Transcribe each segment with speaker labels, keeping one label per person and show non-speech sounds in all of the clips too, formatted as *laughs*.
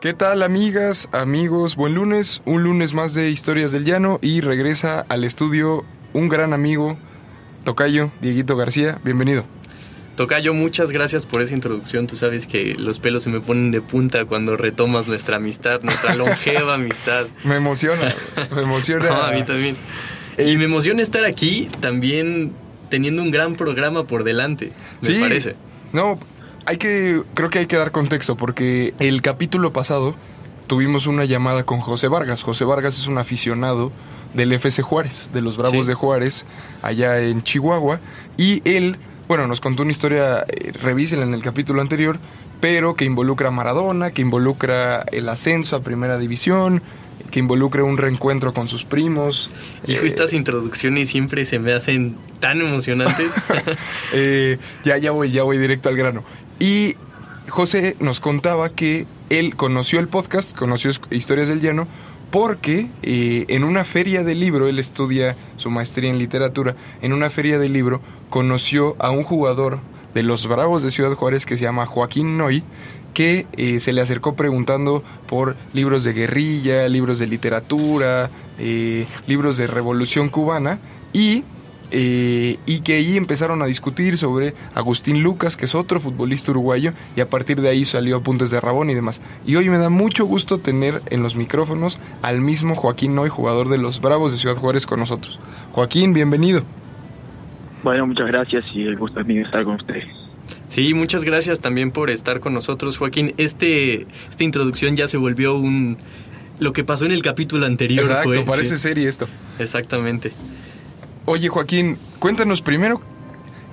Speaker 1: ¿Qué tal amigas, amigos? Buen lunes, un lunes más de Historias del Llano y regresa al estudio un gran amigo, Tocayo, Dieguito García, bienvenido.
Speaker 2: Tocayo, muchas gracias por esa introducción. Tú sabes que los pelos se me ponen de punta cuando retomas nuestra amistad, nuestra longeva *laughs* amistad.
Speaker 1: Me emociona, me emociona.
Speaker 2: No, a mí también.
Speaker 1: Eh,
Speaker 2: Y me emociona estar aquí también teniendo un gran programa por delante, me
Speaker 1: Sí.
Speaker 2: parece.
Speaker 1: No, hay que, creo que hay que dar contexto porque el capítulo pasado tuvimos una llamada con José Vargas. José Vargas es un aficionado del FC Juárez, de los Bravos
Speaker 2: Sí.
Speaker 1: de Juárez, allá en Chihuahua. Y él, bueno, nos contó una historia, eh, revísela en el capítulo anterior, pero que involucra a Maradona, que involucra el ascenso a Primera División, que involucra un reencuentro con sus primos.
Speaker 2: Hijo,
Speaker 1: Eh,
Speaker 2: estas introducciones siempre se me hacen tan emocionantes. *laughs*
Speaker 1: Eh, ya, ya voy, ya voy directo al grano. Y José nos contaba que él conoció el podcast, conoció Historias del Llano, porque eh, en una feria de libro, él estudia su maestría en literatura, en una feria de libro conoció a un jugador de los Bravos de Ciudad Juárez que se llama Joaquín Noy, que eh, se le acercó preguntando por libros de guerrilla, libros de literatura, eh, libros de revolución cubana y eh, y que ahí empezaron a discutir sobre Agustín Lucas, que es otro futbolista uruguayo, y a partir de ahí salió Apuntes de Rabón y demás. Y hoy me da mucho gusto tener en los micrófonos al mismo Joaquín Noy, jugador de los Bravos de Ciudad Juárez, con nosotros. Joaquín, bienvenido.
Speaker 3: Bueno, muchas gracias y el gusto es mío estar con ustedes.
Speaker 2: Sí, muchas gracias también por estar con nosotros, Joaquín. Este, esta introducción ya se volvió un... Lo que pasó en el capítulo anterior.
Speaker 1: Exacto,
Speaker 2: fue,
Speaker 1: parece
Speaker 2: sí,
Speaker 1: serie esto.
Speaker 2: Exactamente.
Speaker 1: Oye, Joaquín, cuéntanos primero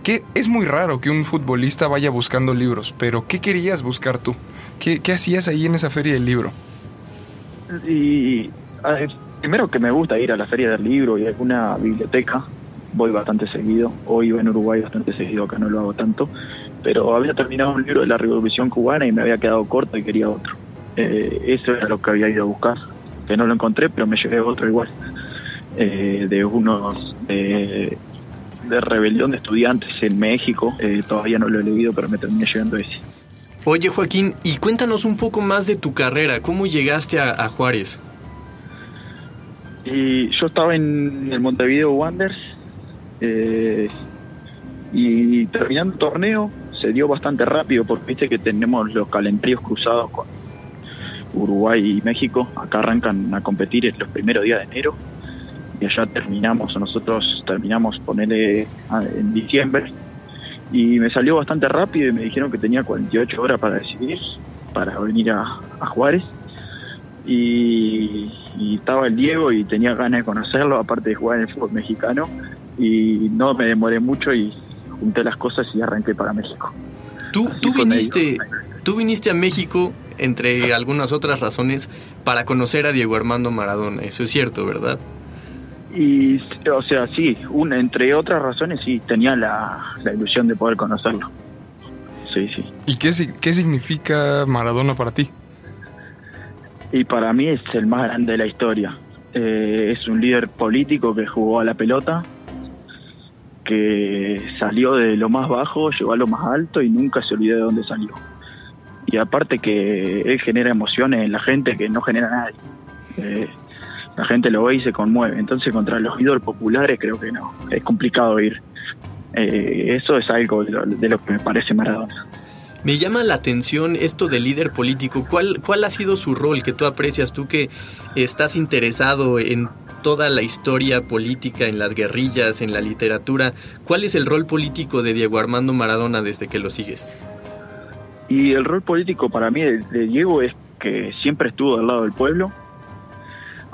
Speaker 1: que es muy raro que un futbolista vaya buscando libros, pero ¿qué querías buscar tú? ¿Qué, qué hacías ahí en esa feria del libro?
Speaker 3: Y primero que me gusta ir a la feria del libro y a alguna biblioteca, voy bastante seguido, o iba en Uruguay bastante seguido, acá no lo hago tanto, pero había terminado un libro de la Revolución Cubana y me había quedado corto y quería otro. Eh, eso era lo que había ido a buscar, que no lo encontré, pero me llevé otro igual, eh, de unos... de rebelión de estudiantes en México, eh, todavía no lo he leído, pero me terminé llevando ese.
Speaker 2: Oye, Joaquín, y cuéntanos un poco más de tu carrera. ¿Cómo llegaste a, a Juárez?
Speaker 3: Y yo estaba en el Montevideo Wanderers eh, y terminando el torneo se dio bastante rápido porque viste que tenemos los calendarios cruzados con Uruguay y México. Acá arrancan a competir en los primeros días de enero y allá terminamos, nosotros terminamos ponerle en diciembre y me salió bastante rápido y me dijeron que tenía 48 horas para decidir para venir a, a Juárez y, y estaba el Diego y tenía ganas de conocerlo, aparte de jugar en el fútbol mexicano, y no me demoré mucho y junté las cosas y arranqué para México.
Speaker 2: Tú,
Speaker 3: Así
Speaker 2: tú viniste, tú viniste a México, entre algunas otras razones, para conocer a Diego Armando Maradona. Eso es cierto, ¿verdad?
Speaker 3: Y, o sea, sí, una, entre otras razones, sí, tenía la, la ilusión de poder conocerlo. Sí, sí.
Speaker 1: ¿Y qué, qué significa Maradona para ti?
Speaker 3: Y para mí es el más grande de la historia. Eh, es un líder político que jugó a la pelota, que salió de lo más bajo, llegó a lo más alto y nunca se olvidó de dónde salió. Y aparte que él genera emociones en la gente que no genera nadie. Eh, la gente lo ve y se conmueve. Entonces contra los ídolos populares creo que no, es complicado ir. Eh, eso es algo de lo, que me parece Maradona.
Speaker 2: Me llama la atención esto del líder político. ¿Cuál, ¿Cuál ha sido su rol que tú aprecias, tú que estás interesado en toda la historia política, en las guerrillas, en la literatura? ¿Cuál es el rol político de Diego Armando Maradona desde que lo sigues?
Speaker 3: Y el rol político para mí de, de Diego es que siempre estuvo del lado del pueblo,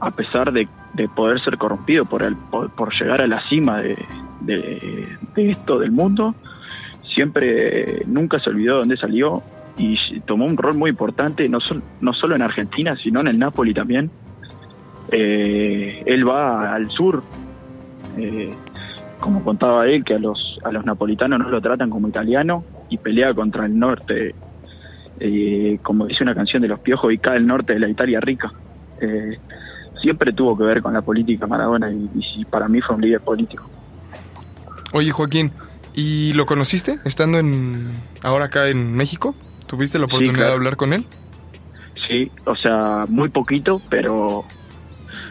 Speaker 3: a pesar de, de poder ser corrompido por, el, por, por llegar a la cima de, de- esto del mundo, siempre nunca se olvidó de dónde salió y tomó un rol muy importante, no, sol- no solo en Argentina, sino en el Napoli también. eh, él va al sur, eh, como contaba él, que a los, a los napolitanos no lo tratan como italiano y pelea contra el norte, eh, como dice una canción de los piojos, y cae el norte de la Italia rica. Siempre tuvo que ver con la política Maradona y, y para mí fue un líder político.
Speaker 1: Oye, Joaquín, ¿y lo conociste estando en ahora acá en México? ¿Tuviste la oportunidad
Speaker 3: claro.
Speaker 1: de hablar con él?
Speaker 3: Sí, o sea, muy poquito, pero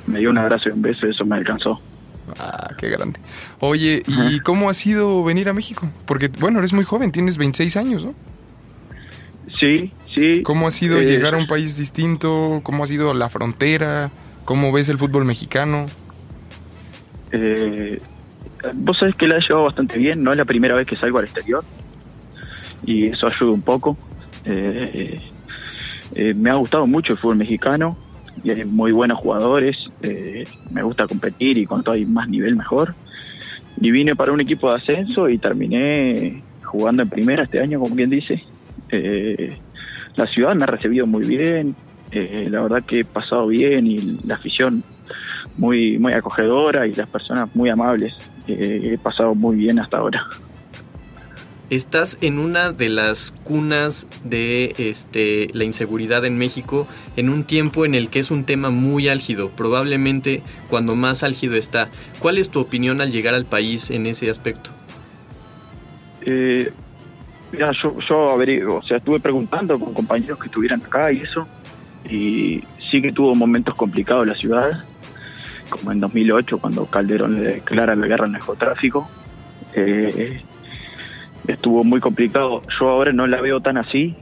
Speaker 3: me dio un abrazo y un beso, eso me alcanzó.
Speaker 1: Ah, qué grande. Oye, ¿y cómo ha sido venir a México? Porque, bueno, eres muy joven, tienes 26 años, ¿no?
Speaker 3: Sí, sí.
Speaker 1: ¿Cómo ha sido
Speaker 3: Eh,
Speaker 1: llegar a un país distinto? ¿Cómo ha sido la frontera? ¿Cómo ves el fútbol mexicano?
Speaker 3: Eh, vos sabés que la he llevado bastante bien, no es la primera vez que salgo al exterior y eso ayuda un poco. Eh, eh, me ha gustado mucho el fútbol mexicano y hay muy buenos jugadores, eh, me gusta competir y cuanto hay más nivel mejor. Y vine para un equipo de ascenso y terminé jugando en primera este año, como quien dice. La ciudad me ha recibido muy bien, eh, la verdad que he pasado bien y la afición muy muy acogedora y las personas muy amables. Eh, he pasado muy bien hasta ahora.
Speaker 2: Estás en una de las cunas de este, la inseguridad en México en un tiempo en el que es un tema muy álgido, probablemente cuando más álgido está. ¿Cuál es tu opinión al llegar al país en ese aspecto?
Speaker 3: Eh, mira, yo, yo averiguo, o sea, estuve preguntando con compañeros que estuvieran acá y eso, y sí que tuvo momentos complicados la ciudad, como en 2008 cuando Calderón le declara la guerra al narcotráfico. Eh, estuvo muy complicado. Yo ahora no la veo tan así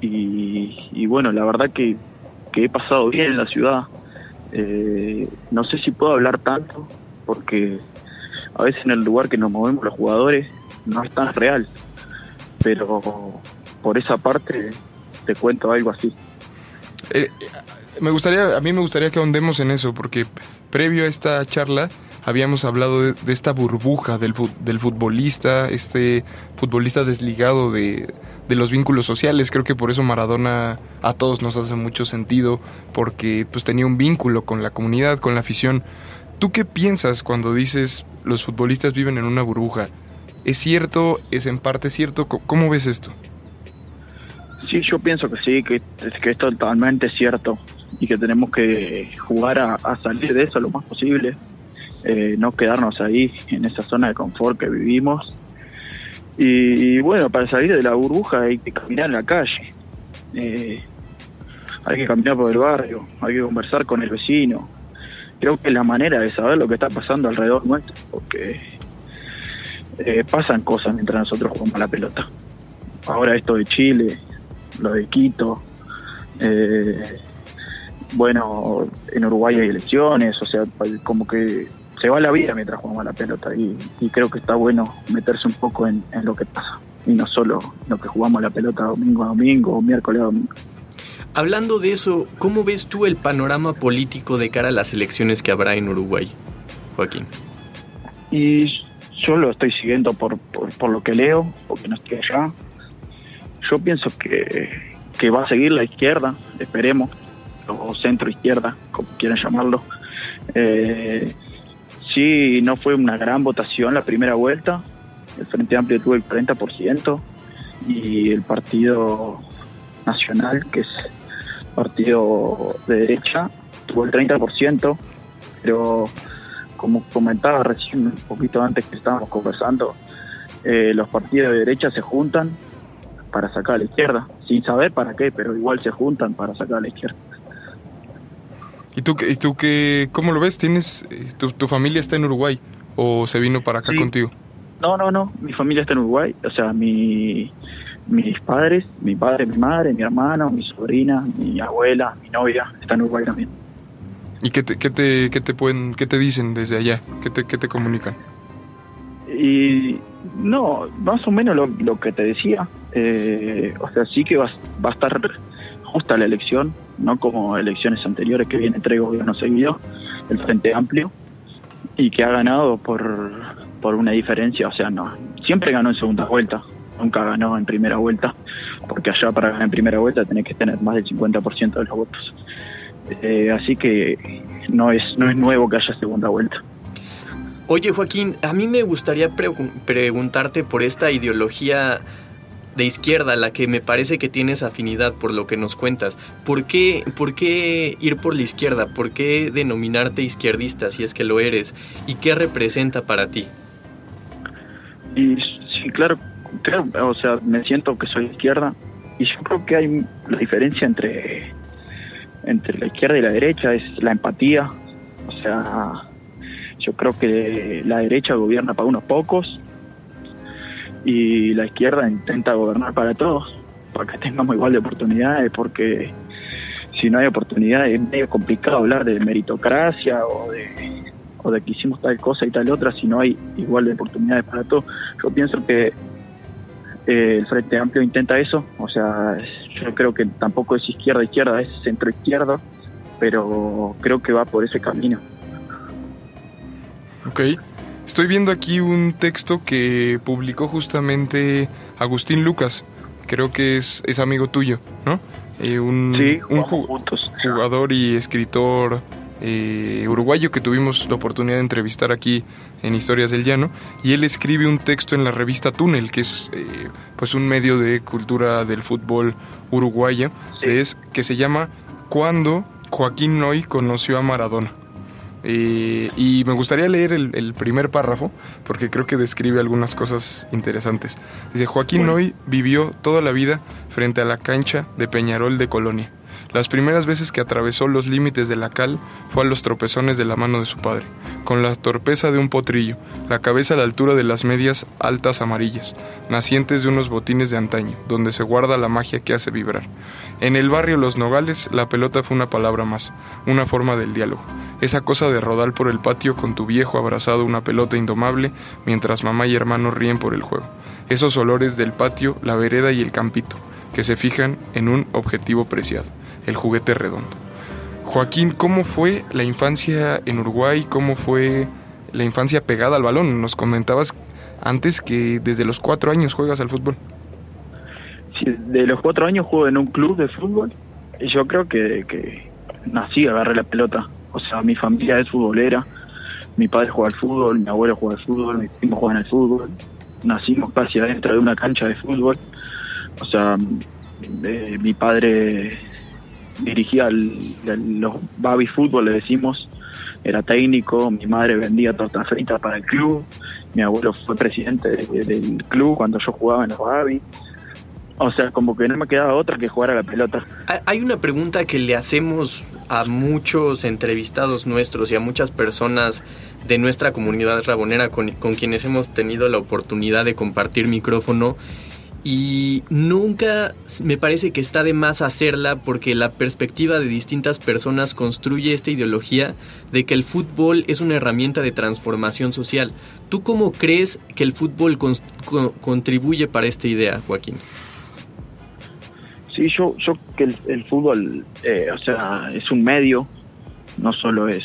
Speaker 3: y, y bueno, la verdad que, he pasado bien en la ciudad. Eh, no sé si puedo hablar tanto porque a veces en el lugar que nos movemos los jugadores no es tan real, pero por esa parte te cuento algo así.
Speaker 1: Eh, me gustaría, a mí me gustaría que ahondemos en eso, porque previo a esta charla habíamos hablado de, de esta burbuja del, del futbolista, este futbolista desligado de, de los vínculos sociales. Creo que por eso Maradona a todos nos hace mucho sentido, porque pues tenía un vínculo con la comunidad, con la afición. ¿Tú qué piensas cuando dices los futbolistas viven en una burbuja? ¿Es cierto? ¿Es en parte cierto? ¿Cómo ves esto?
Speaker 3: Yo pienso que sí, que, que es totalmente cierto y que tenemos que jugar a, salir de eso lo más posible, eh, no quedarnos ahí en esa zona de confort que vivimos. Y, bueno, para salir de la burbuja hay que caminar en la calle, eh, hay que caminar por el barrio, hay que conversar con el vecino. Creo que es la manera de saber lo que está pasando alrededor nuestro, porque eh, pasan cosas mientras nosotros jugamos la pelota. Ahora esto de Chile, lo de Quito, eh, bueno, en Uruguay hay elecciones, o sea, como que se va la vida mientras jugamos a la pelota y, y creo que está bueno meterse un poco en, en lo que pasa y no solo lo que jugamos a la pelota domingo a domingo o miércoles a domingo.
Speaker 2: Hablando de eso, ¿cómo ves tú el panorama político de cara a las elecciones que habrá en Uruguay, Joaquín?
Speaker 3: Y yo lo estoy siguiendo por, por, por lo que leo, porque no estoy allá. Yo pienso que, que va a seguir la izquierda, esperemos, o centro izquierda, como quieran llamarlo. Eh, sí, no fue una gran votación la primera vuelta. El Frente Amplio tuvo el 40% y el Partido Nacional, que es partido de derecha, tuvo el 30%, pero como comentaba recién un poquito antes que estábamos conversando, eh, los partidos de derecha se juntan para sacar a la izquierda, sin saber para qué, pero igual se juntan para sacar a la izquierda.
Speaker 1: ¿Y tú, qué- y tú qué, cómo lo ves? ¿Tienes, eh, tu, tu familia está en Uruguay o se vino para acá
Speaker 3: Sí.
Speaker 1: contigo?
Speaker 3: No, no, no, mi familia está en Uruguay, o sea, mi, mis padres, mi padre, mi madre, mi hermano, mi sobrina, mi abuela, mi novia, están en Uruguay también.
Speaker 1: ¿Y qué te, qué te, qué te pueden, qué te dicen desde allá? ¿Qué te, qué te comunican?
Speaker 3: Y no, más o menos lo, lo que te decía. Eh, o sea, sí que va, va a estar justa la elección, no como elecciones anteriores que vienen tres gobiernos seguidos, el Frente Amplio, y que ha ganado por, por una diferencia. O sea, no, siempre ganó en segunda vuelta, nunca ganó en primera vuelta, porque allá para ganar en primera vuelta tenés que tener más del 50% de los votos. Eh, así que no es, no es nuevo que haya segunda vuelta.
Speaker 2: Oye Joaquín, a mí me gustaría pregu- preguntarte por esta ideología de izquierda, la que me parece que tienes afinidad por lo que nos cuentas. ¿Por qué, ¿Por qué ir por la izquierda? ¿Por qué denominarte izquierdista si es que lo eres? ¿Y qué representa para ti?
Speaker 3: Y sí, claro, creo, o sea, me siento que soy izquierda y yo creo que hay la diferencia entre entre la izquierda y la derecha es la empatía, o sea, yo creo que la derecha gobierna para unos pocos y la izquierda intenta gobernar para todos, para que tengamos igual de oportunidades, porque si no hay oportunidades es medio complicado hablar de meritocracia o de o de que hicimos tal cosa y tal otra si no hay igual de oportunidades para todos. Yo pienso que eh, el Frente Amplio intenta eso, o sea, yo creo que tampoco es izquierda izquierda, es centro izquierda, pero creo que va por ese camino.
Speaker 1: Ok. Estoy viendo aquí un texto que publicó justamente Agustín Lucas. Creo que es, es amigo tuyo, ¿no? Eh, un,
Speaker 3: Sí,
Speaker 1: un
Speaker 3: juntos.
Speaker 1: jugador y escritor eh, uruguayo que tuvimos la oportunidad de entrevistar aquí en Historias del Llano. Y él escribe un texto en la revista Túnel, que es eh, pues un medio de cultura del fútbol uruguaya,
Speaker 3: Sí.
Speaker 1: es, que se llama Cuando Joaquín Noy conoció a Maradona. Eh, y me gustaría leer el, el primer párrafo porque creo que describe algunas cosas interesantes. Dice, Joaquín
Speaker 3: Bueno.
Speaker 1: Noy vivió toda la vida frente a la cancha de Peñarol de Colonia. Las primeras veces que atravesó los límites de la cal fue a los tropezones de la mano de su padre, con la torpeza de un potrillo, la cabeza a la altura de las medias altas amarillas, nacientes de unos botines de antaño, donde se guarda la magia que hace vibrar. En el barrio Los Nogales, la pelota fue una palabra más, una forma del diálogo. Esa cosa de rodar por el patio con tu viejo abrazado una pelota indomable mientras mamá y hermano ríen por el juego. Esos olores del patio, la vereda y el campito, que se fijan en un objetivo preciado, el juguete redondo. Joaquín, ¿cómo fue la infancia en Uruguay? ¿Cómo fue la infancia pegada al balón? Nos comentabas antes que desde los cuatro años juegas al fútbol.
Speaker 3: Sí, de los cuatro años juego en un club de fútbol y yo creo que, que nací, agarré la pelota. O sea, mi familia es futbolera, mi padre juega al fútbol, mi abuelo juega al fútbol, mis primos juegan al fútbol. Nacimos casi adentro de una cancha de fútbol. O sea, eh, mi padre dirigía el- los baby fútbol, le decimos, era técnico, mi madre vendía tortas fritas para el club, mi abuelo fue presidente de- del club cuando yo jugaba en los baby. O sea, como que no me quedaba otra que jugar a la pelota.
Speaker 2: Ha- Hay una pregunta que le hacemos a muchos entrevistados nuestros y a muchas personas de nuestra comunidad rabonera con, con quienes hemos tenido la oportunidad de compartir micrófono y nunca me parece que está de más hacerla porque la perspectiva de distintas personas construye esta ideología de que el fútbol es una herramienta de transformación social. ¿Tú cómo crees que el fútbol contribuye para esta idea, Joaquín?
Speaker 3: Sí, yo, yo que el, fútbol, eh, o sea, es un medio, no solo es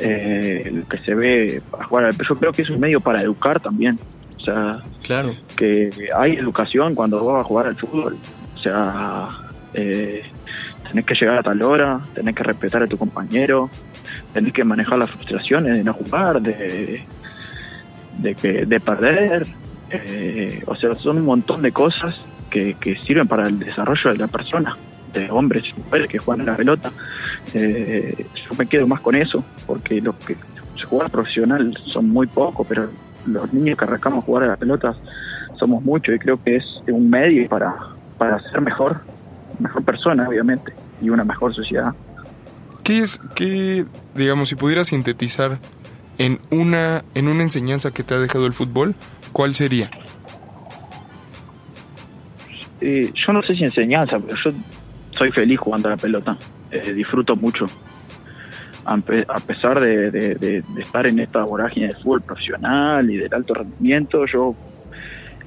Speaker 3: eh, lo que se ve para jugar Yo creo que es un medio para educar también. O sea,
Speaker 2: Claro.
Speaker 3: que hay educación cuando vas a jugar al fútbol. O sea, eh, tenés que llegar a tal hora, tenés que respetar a tu compañero, tenés que manejar las frustraciones de no jugar, de, de, que, de perder. eh, o sea, son un montón de cosas que, que sirven para el desarrollo de la persona, de hombres y mujeres que juegan a la pelota. Eh, yo me quedo más con eso, porque los que juega profesional son muy pocos, pero los niños que arrancamos a jugar a la pelota somos muchos y creo que es un medio para, para ser mejor, mejor persona, obviamente, y una mejor sociedad.
Speaker 1: ¿Qué es, qué, digamos, si pudieras sintetizar en una, en una enseñanza que te ha dejado el fútbol, ¿cuál sería?
Speaker 3: Eh, yo no sé si enseñanza, pero yo soy feliz jugando a la pelota, eh, disfruto mucho. A, pe- a pesar de, de- de- de estar en esta vorágine del fútbol profesional y del alto rendimiento, yo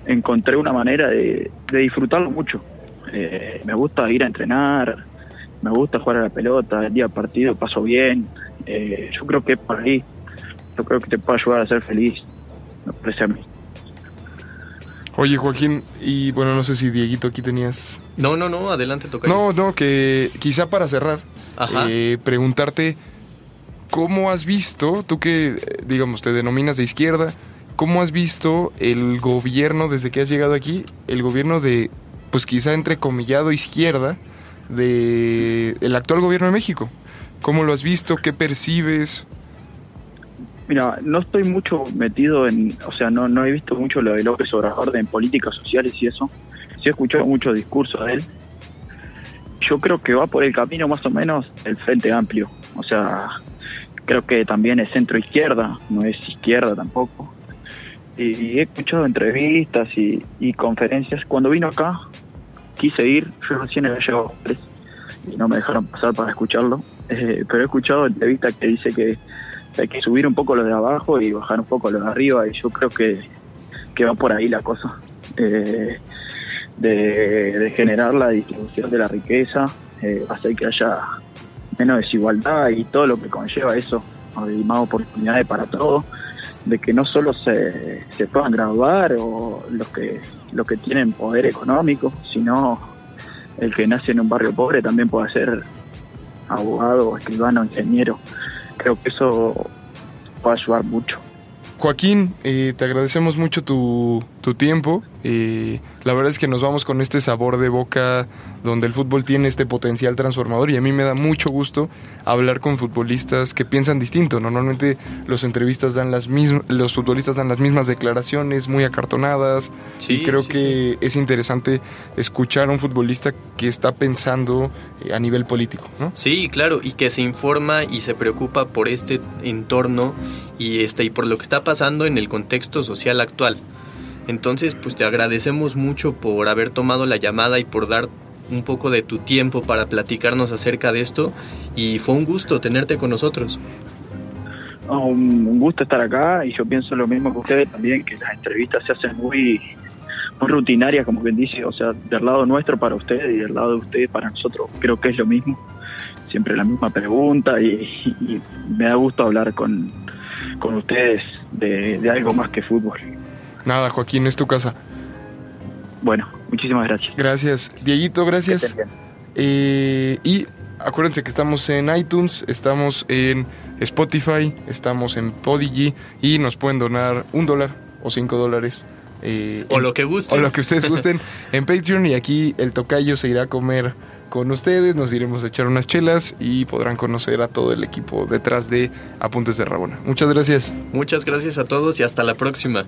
Speaker 3: encontré una manera de, de disfrutarlo mucho. Eh, me gusta ir a entrenar, me gusta jugar a la pelota, el día del partido paso bien. Eh, yo creo que es por ahí, yo creo que te puede ayudar a ser feliz, me parece a mí.
Speaker 1: Oye, Joaquín, y bueno, no sé si Dieguito aquí tenías...
Speaker 2: No, no, no, adelante, toca.
Speaker 1: No, no, que quizá para cerrar,
Speaker 2: Ajá.
Speaker 1: eh, preguntarte ¿cómo has visto, tú que, eh, digamos, te denominas de izquierda, cómo has visto el gobierno desde que has llegado aquí, el gobierno de, pues quizá entrecomillado izquierda, de el actual gobierno de México? ¿Cómo lo has visto? ¿Qué percibes?
Speaker 3: Mira, no estoy mucho metido en, o sea, no, no he visto mucho lo de López Obrador en políticas sociales y eso. Sí he escuchado mucho discurso de él. Yo creo que va por el camino más o menos el Frente Amplio. O sea, creo que también es centro izquierda, no es izquierda tampoco. Y he escuchado entrevistas y, conferencias. Cuando vino acá, quise ir, yo recién había llegado a tres y no me dejaron pasar para escucharlo. Eh, pero he escuchado entrevistas que dice que hay que subir un poco lo de abajo y bajar un poco lo de arriba y yo creo que, que va por ahí la cosa. Eh, de, generar la distribución de la riqueza, eh, que haya menos desigualdad y todo lo que conlleva eso, y más oportunidades para todos, de que no solo se, puedan graduar o los que, los que tienen poder económico, sino el que nace en un barrio pobre también puede ser abogado, escribano, ingeniero. Creo que eso a ayudar mucho.
Speaker 1: Joaquín, eh, te agradecemos mucho tu, tu tiempo. Eh, la verdad es que nos vamos con este sabor de boca donde el fútbol tiene este potencial transformador y a mí me da mucho gusto hablar con futbolistas que piensan distinto. Normalmente los entrevistas dan las mismas, los futbolistas dan las mismas declaraciones muy acartonadas
Speaker 2: Sí,
Speaker 1: y creo
Speaker 2: sí,
Speaker 1: que es interesante escuchar a un futbolista que está pensando eh, a nivel político, ¿no?
Speaker 2: Sí, claro, y que se informa y se preocupa por este entorno y este y por lo que está pasando en el contexto social actual. Entonces, pues te agradecemos mucho por haber tomado la llamada y por dar un poco de tu tiempo para platicarnos acerca de esto y fue un gusto tenerte con nosotros.
Speaker 3: No, un, un gusto estar acá y yo pienso lo mismo que ustedes también, que las entrevistas se hacen muy, muy rutinarias, como quien dice, o sea, del lado nuestro para ustedes y del lado de ustedes para nosotros, creo que es lo mismo, siempre la misma pregunta y, y me da gusto hablar con, con ustedes de, de algo más que fútbol.
Speaker 1: Nada, Joaquín, es tu casa.
Speaker 3: Bueno, muchísimas gracias.
Speaker 1: Gracias. Dieguito, gracias. Eh, y acuérdense que estamos en iTunes, estamos en Spotify, estamos en Podigy y nos pueden donar un dólar o cinco dólares. eh,
Speaker 2: O
Speaker 1: en-
Speaker 2: lo que guste.
Speaker 1: o lo que ustedes gusten *laughs* en Patreon y aquí el tocayo se irá a comer con ustedes, nos iremos a echar unas chelas y podrán conocer a todo el equipo detrás de Apuntes de Rabona. Muchas gracias.
Speaker 2: Muchas gracias a todos y hasta la próxima.